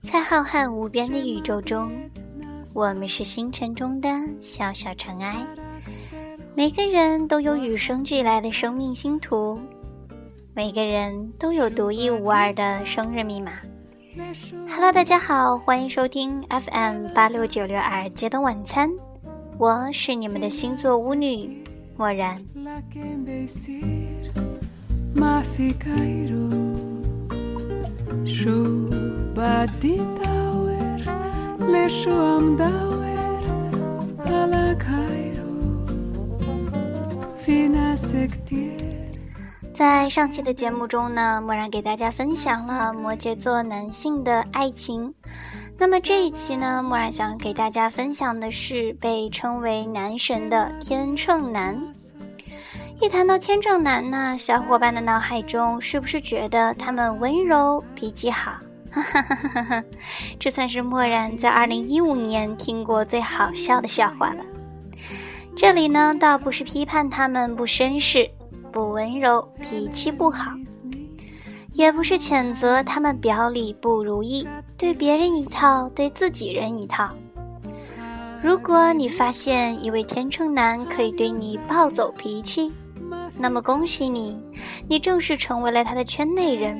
在浩瀚无边的宇宙中，我们是星辰中的小小尘埃。每个人都有与生俱来的生命星图，每个人都有独一无二的生日密码。Hello，大家好，欢迎收听 FM 八六九六二街灯晚餐，我是你们的星座巫女默然。在上期的节目中呢，默然给大家分享了摩羯座男性的爱情。那么这一期呢，默然想给大家分享的是被称为男神的天秤男。一谈到天秤男呢，小伙伴的脑海中是不是觉得他们温柔、脾气好？哈哈哈哈哈！这算是默然在二零一五年听过最好笑的笑话了。这里呢，倒不是批判他们不绅士。不温柔，脾气不好，也不是谴责他们表里不如意，对别人一套，对自己人一套。如果你发现一位天秤男可以对你暴走脾气，那么恭喜你，你正式成为了他的圈内人。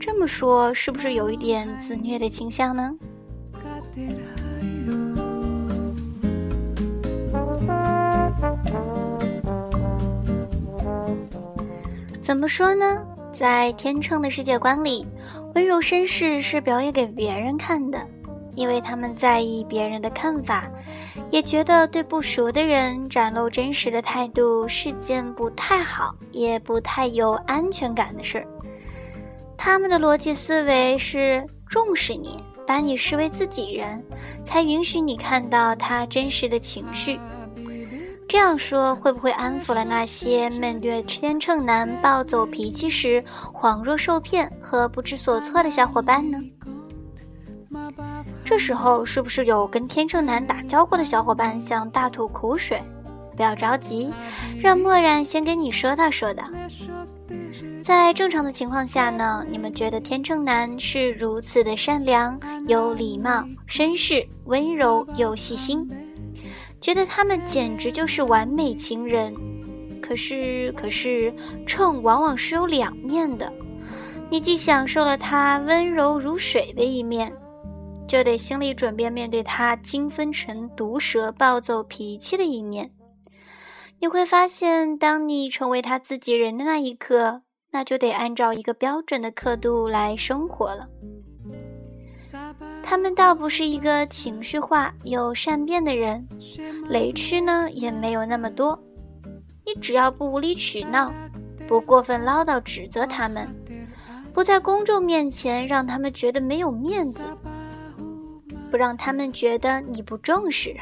这么说，是不是有一点自虐的倾向呢？怎么说呢？在天秤的世界观里，温柔绅士是表演给别人看的，因为他们在意别人的看法，也觉得对不熟的人展露真实的态度是件不太好，也不太有安全感的事儿。他们的逻辑思维是重视你，把你视为自己人，才允许你看到他真实的情绪。这样说会不会安抚了那些面对天秤男暴走脾气时恍若受骗和不知所措的小伙伴呢？这时候是不是有跟天秤男打交过的小伙伴想大吐苦水？不要着急，让默然先跟你说道说道。在正常的情况下呢，你们觉得天秤男是如此的善良、有礼貌、绅士、温柔又细心。觉得他们简直就是完美情人，可是，可是，秤往往是有两面的。你既享受了他温柔如水的一面，就得心里准备面对他精分成毒蛇、暴走脾气的一面。你会发现，当你成为他自己人的那一刻，那就得按照一个标准的刻度来生活了。他们倒不是一个情绪化又善变的人，雷区呢也没有那么多。你只要不无理取闹，不过分唠叨指责他们，不在公众面前让他们觉得没有面子，不让他们觉得你不重视，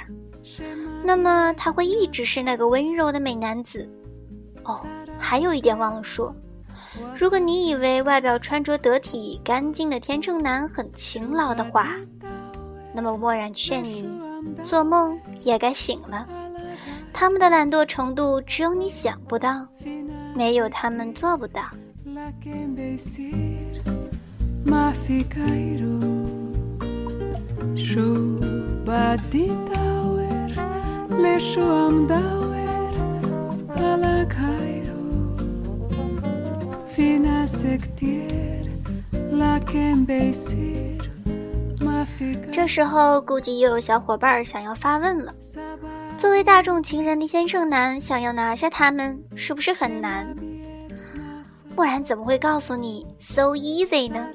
那么他会一直是那个温柔的美男子。哦，还有一点忘了说。如果你以为外表穿着得体、干净的天秤男很勤劳的话，那么默然劝你，做梦也该醒了。他们的懒惰程度只有你想不到，没有他们做不到。这时候估计又有小伙伴想要发问了：作为大众情人的天秤男，想要拿下他们，是不是很难？不然怎么会告诉你 so easy 呢？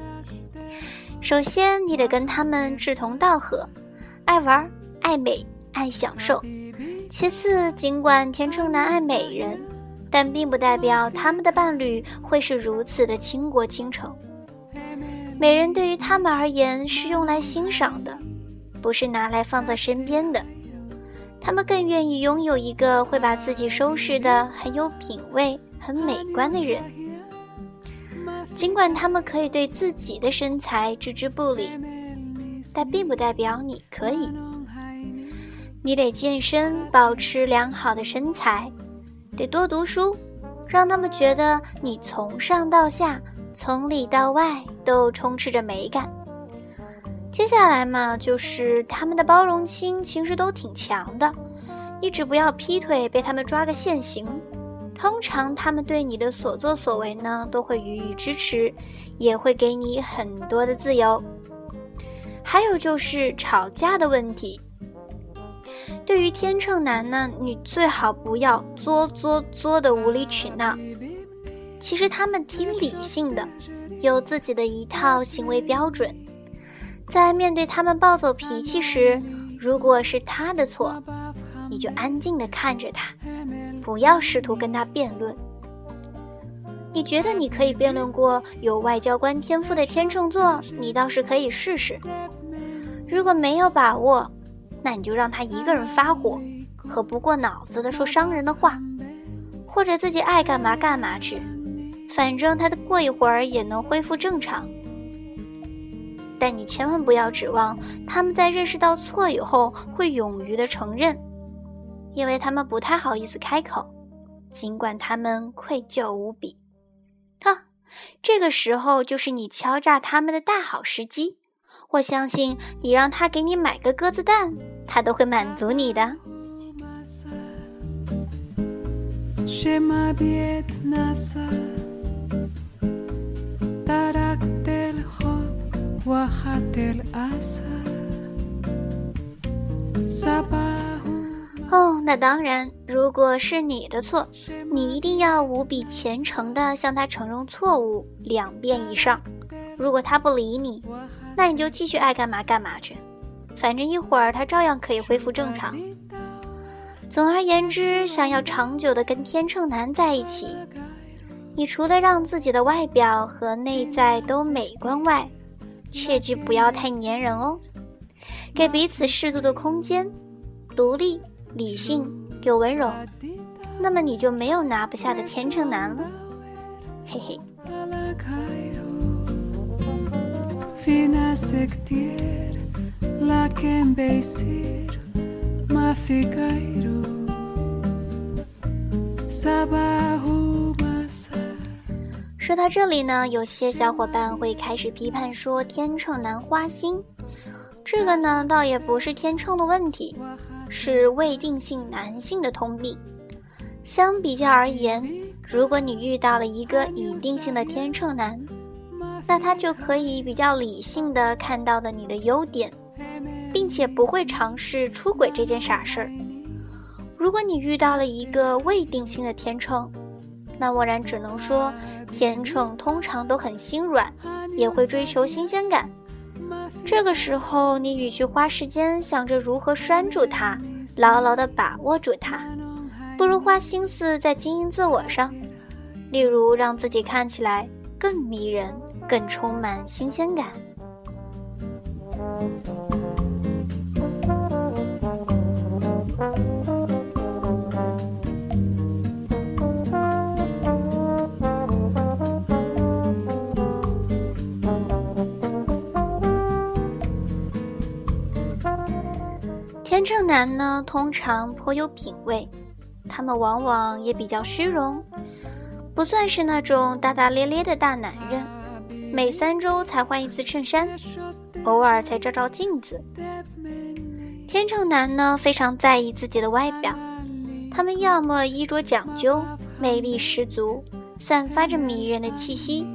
首先，你得跟他们志同道合，爱玩、爱美、爱享受。其次，尽管天秤男爱美人。但并不代表他们的伴侣会是如此的倾国倾城。美人对于他们而言是用来欣赏的，不是拿来放在身边的。他们更愿意拥有一个会把自己收拾的很有品味、很美观的人。尽管他们可以对自己的身材置之不理，但并不代表你可以。你得健身，保持良好的身材，得多读书，让他们觉得你从上到下、从里到外都充斥着美感。接下来嘛，就是他们的包容心其实都挺强的，你只不要劈腿被他们抓个现行。通常他们对你的所作所为呢，都会予以支持，也会给你很多的自由。还有就是吵架的问题。对于天秤男呢，你最好不要作作作的无理取闹。其实他们挺理性的，有自己的一套行为标准。在面对他们暴走脾气时，如果是他的错，你就安静的看着他，不要试图跟他辩论。你觉得你可以辩论过有外交官天赋的天秤座，你倒是可以试试。如果没有把握，那你就让他一个人发火，和不过脑子的说伤人的话，或者自己爱干嘛干嘛去，反正他的过一会儿也能恢复正常。但你千万不要指望他们在认识到错以后会勇于的承认，因为他们不太好意思开口，尽管他们愧疚无比。哈，这个时候就是你敲诈他们的大好时机。我相信你让他给你买个鸽子蛋，他都会满足你的。哦，那当然，如果是你的错，你一定要无比虔诚的向他承认错误两遍以上。如果他不理你，那你就继续爱干嘛干嘛去，反正一会儿他照样可以恢复正常。总而言之，想要长久的跟天秤男在一起，你除了让自己的外表和内在都美观外，切记不要太粘人哦，给彼此适度的空间，独立、理性又温柔，那么你就没有拿不下的天秤男了，嘿嘿。说到这里呢，有些小伙伴会开始批判说天秤男花心，这个呢倒也不是天秤的问题，是未定性男性的通病。相比较而言，如果你遇到了一个已定性的天秤男，那他就可以比较理性的看到了你的优点，并且不会尝试出轨这件傻事儿。如果你遇到了一个未定性的天秤，那我然只能说，天秤通常都很心软，也会追求新鲜感。这个时候，你与其花时间想着如何拴住他，牢牢的把握住他，不如花心思在经营自我上，例如让自己看起来更迷人。更充满新鲜感。男呢，通常颇有品味，他们往往也比较虚荣，不算是那种大大咧咧的大男人。每三周才换一次衬衫，偶尔才照照镜子。天秤男呢，非常在意自己的外表，他们要么衣着讲究，魅力十足，散发着迷人的气息，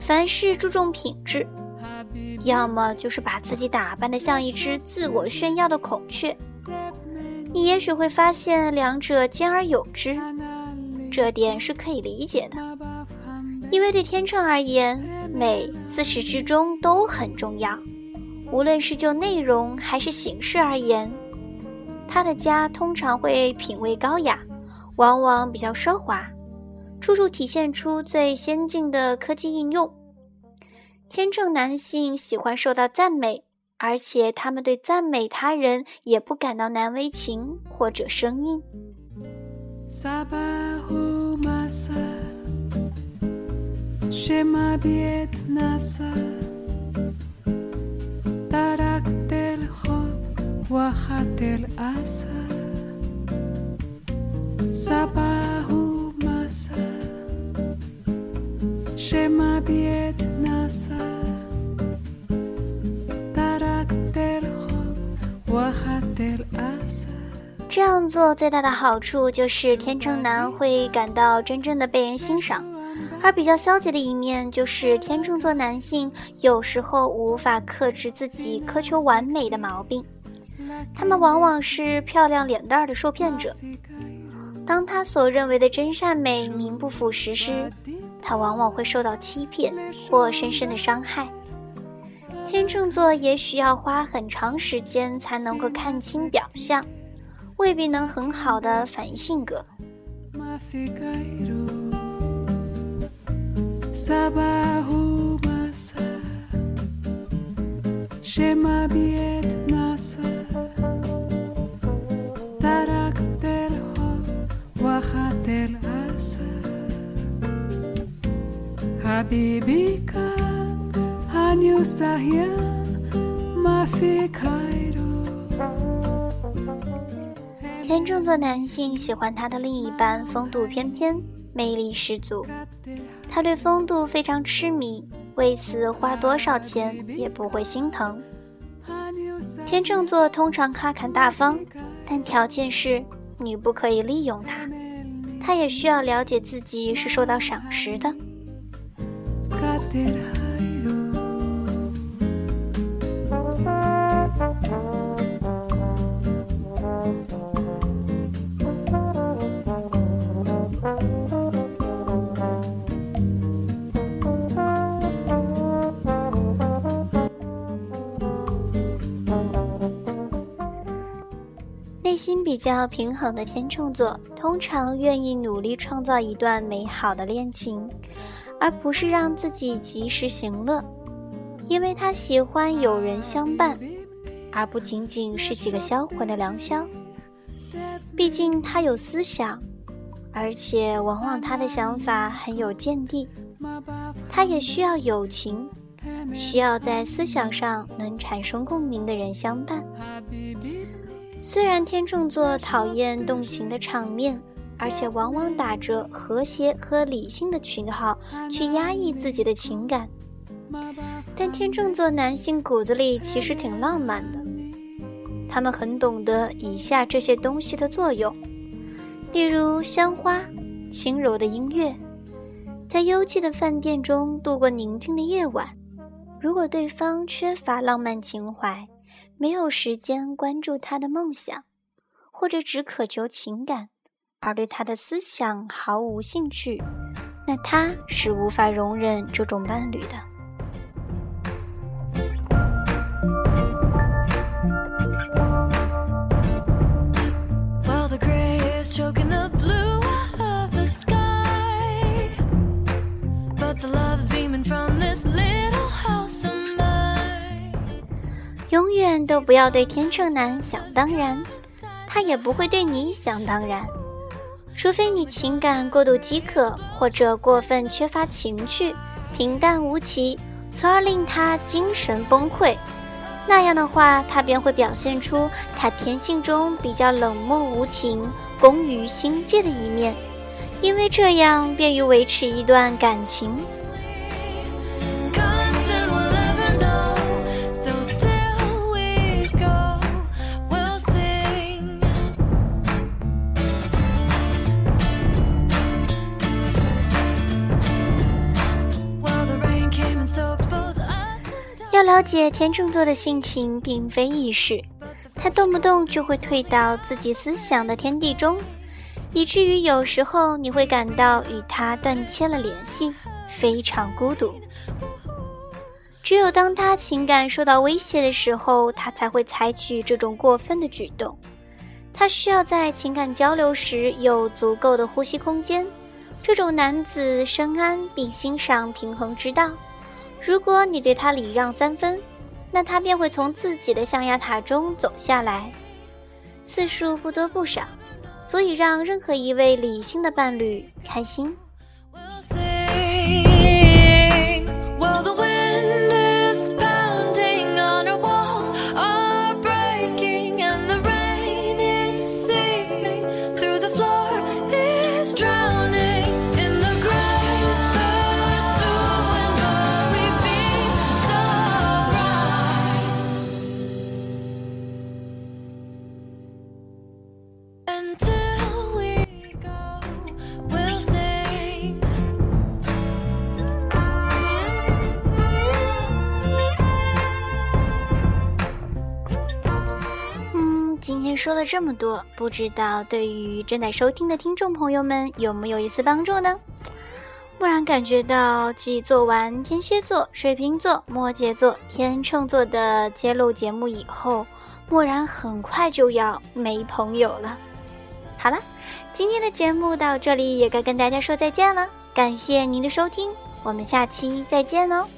凡事注重品质；要么就是把自己打扮得像一只自我炫耀的孔雀。你也许会发现两者兼而有之，这点是可以理解的，因为对天秤而言。美自始至终都很重要，无论是就内容还是形式而言，他的家通常会品味高雅，往往比较奢华，处处体现出最先进的科技应用。天秤男性喜欢受到赞美，而且他们对赞美他人也不感到难为情或者生硬。这样做最大的好处就是天秤男会感到真正的被人欣赏，而比较消极的一面就是天秤座男性有时候无法克制自己苛求完美的毛病，他们往往是漂亮脸蛋的受骗者。当他所认为的真善美名不副实时，他往往会受到欺骗或深深的伤害。天秤座也许要花很长时间才能够看清表象。未必能很好的反映性格。天秤座男性喜欢他的另一半风度翩翩、魅力十足，他对风度非常痴迷，为此花多少钱也不会心疼。天秤座通常慷慨大方，但条件是你不可以利用他，他也需要了解自己是受到赏识的。比较平衡的天秤座，通常愿意努力创造一段美好的恋情，而不是让自己及时行乐，因为他喜欢有人相伴，而不仅仅是几个销魂的良宵。毕竟他有思想，而且往往他的想法很有见地。他也需要友情，需要在思想上能产生共鸣的人相伴。虽然天秤座讨厌动情的场面，而且往往打着和谐和理性的旗号去压抑自己的情感，但天秤座男性骨子里其实挺浪漫的。他们很懂得以下这些东西的作用，例如香花、轻柔的音乐，在幽寂的饭店中度过宁静的夜晚。如果对方缺乏浪漫情怀，没有时间关注他的梦想，或者只渴求情感，而对他的思想毫无兴趣，那他是无法容忍这种伴侣的。远都不要对天秤男想当然，他也不会对你想当然，除非你情感过度饥渴，或者过分缺乏情趣，平淡无奇，从而令他精神崩溃。那样的话，他便会表现出他天性中比较冷漠无情、攻于心计的一面，因为这样便于维持一段感情。了解天秤座的性情并非易事，他动不动就会退到自己思想的天地中，以至于有时候你会感到与他断切了联系，非常孤独。只有当他情感受到威胁的时候，他才会采取这种过分的举动。他需要在情感交流时有足够的呼吸空间。这种男子深谙并欣赏平衡之道。如果你对他礼让三分，那他便会从自己的象牙塔中走下来，次数不多不少，足以让任何一位理性的伴侣开心。说了这么多，不知道对于正在收听的听众朋友们有没有一丝帮助呢？蓦然感觉到，继做完天蝎座、水瓶座、摩羯座、天秤座的揭露节目以后，蓦然很快就要没朋友了。好了，今天的节目到这里也该跟大家说再见了，感谢您的收听，我们下期再见喽。